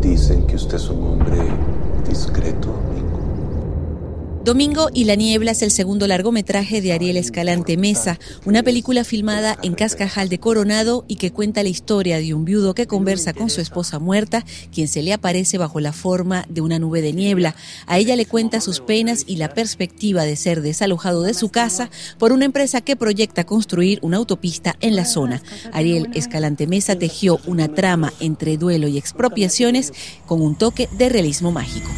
Dicen que usted es un hombre discreto, Domingo. Domingo y la niebla es el segundo largometraje de Ariel Escalante Mesa, una película filmada en Cascajal de Coronado y que cuenta la historia de un viudo que conversa con su esposa muerta, quien se le aparece bajo la forma de una nube de niebla. A ella le cuenta sus penas y la perspectiva de ser desalojado de su casa por una empresa que proyecta construir una autopista en la zona. Ariel Escalante Mesa tejió una trama entre duelo y expropiaciones con un toque de realismo mágico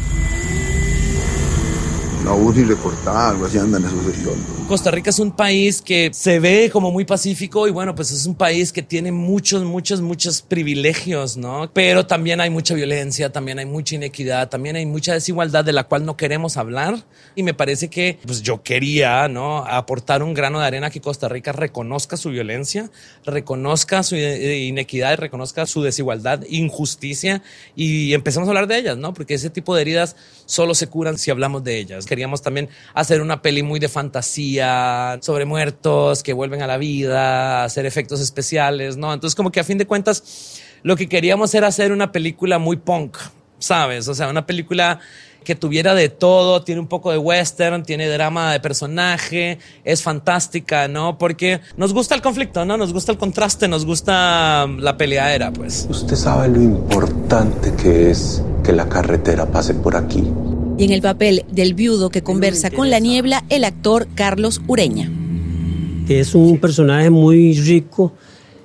la voz recortada, algo así andan esos hediondos. Costa Rica es un país que se ve como muy pacífico y bueno, pues es un país que tiene muchos, muchos, muchos privilegios, ¿no? Pero también hay mucha violencia, también hay mucha inequidad, también hay mucha desigualdad de la cual no queremos hablar. Y me parece que pues yo quería, ¿no? Aportar un grano de arena que Costa Rica reconozca su violencia, reconozca su inequidad, reconozca su desigualdad, injusticia y empecemos a hablar de ellas, ¿no? Porque ese tipo de heridas solo se curan si hablamos de ellas. Queríamos también hacer una peli muy de fantasía sobre muertos que vuelven a la vida, hacer efectos especiales, ¿no? Entonces como que a fin de cuentas lo que queríamos era hacer una película muy punk, ¿sabes? O sea, una película que tuviera de todo, tiene un poco de western, tiene drama de personaje, es fantástica, ¿no? Porque nos gusta el conflicto, ¿no? Nos gusta el contraste, nos gusta la peleadera, pues. Usted sabe lo importante que es que la carretera pase por aquí y en el papel del viudo que conversa con la niebla, el actor Carlos Ureña. Es un personaje muy rico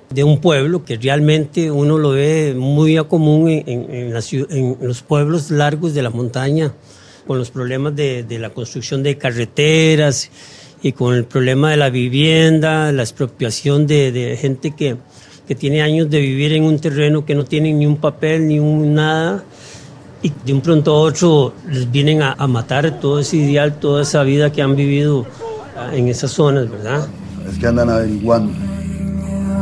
de un pueblo que realmente uno lo ve muy a común en, los pueblos largos de la montaña, con los problemas de, la construcción de carreteras y con el problema de la vivienda, la expropiación de, gente que, que tiene años de vivir en un terreno que no tiene ni un papel ni un nada y de un pronto a otro les vienen a, matar todo ese ideal, toda esa vida que han vivido ah, en esas zonas, ¿verdad? Es que andan averiguando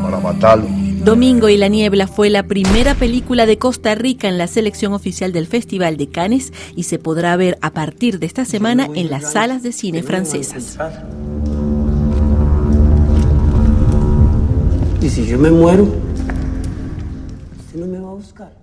para matarlo. Domingo y la Niebla fue la primera película de Costa Rica en la selección oficial del Festival de Cannes y se podrá ver a partir de esta semana en las salas de cine francesas. Y si yo me muero, usted no me va a buscar.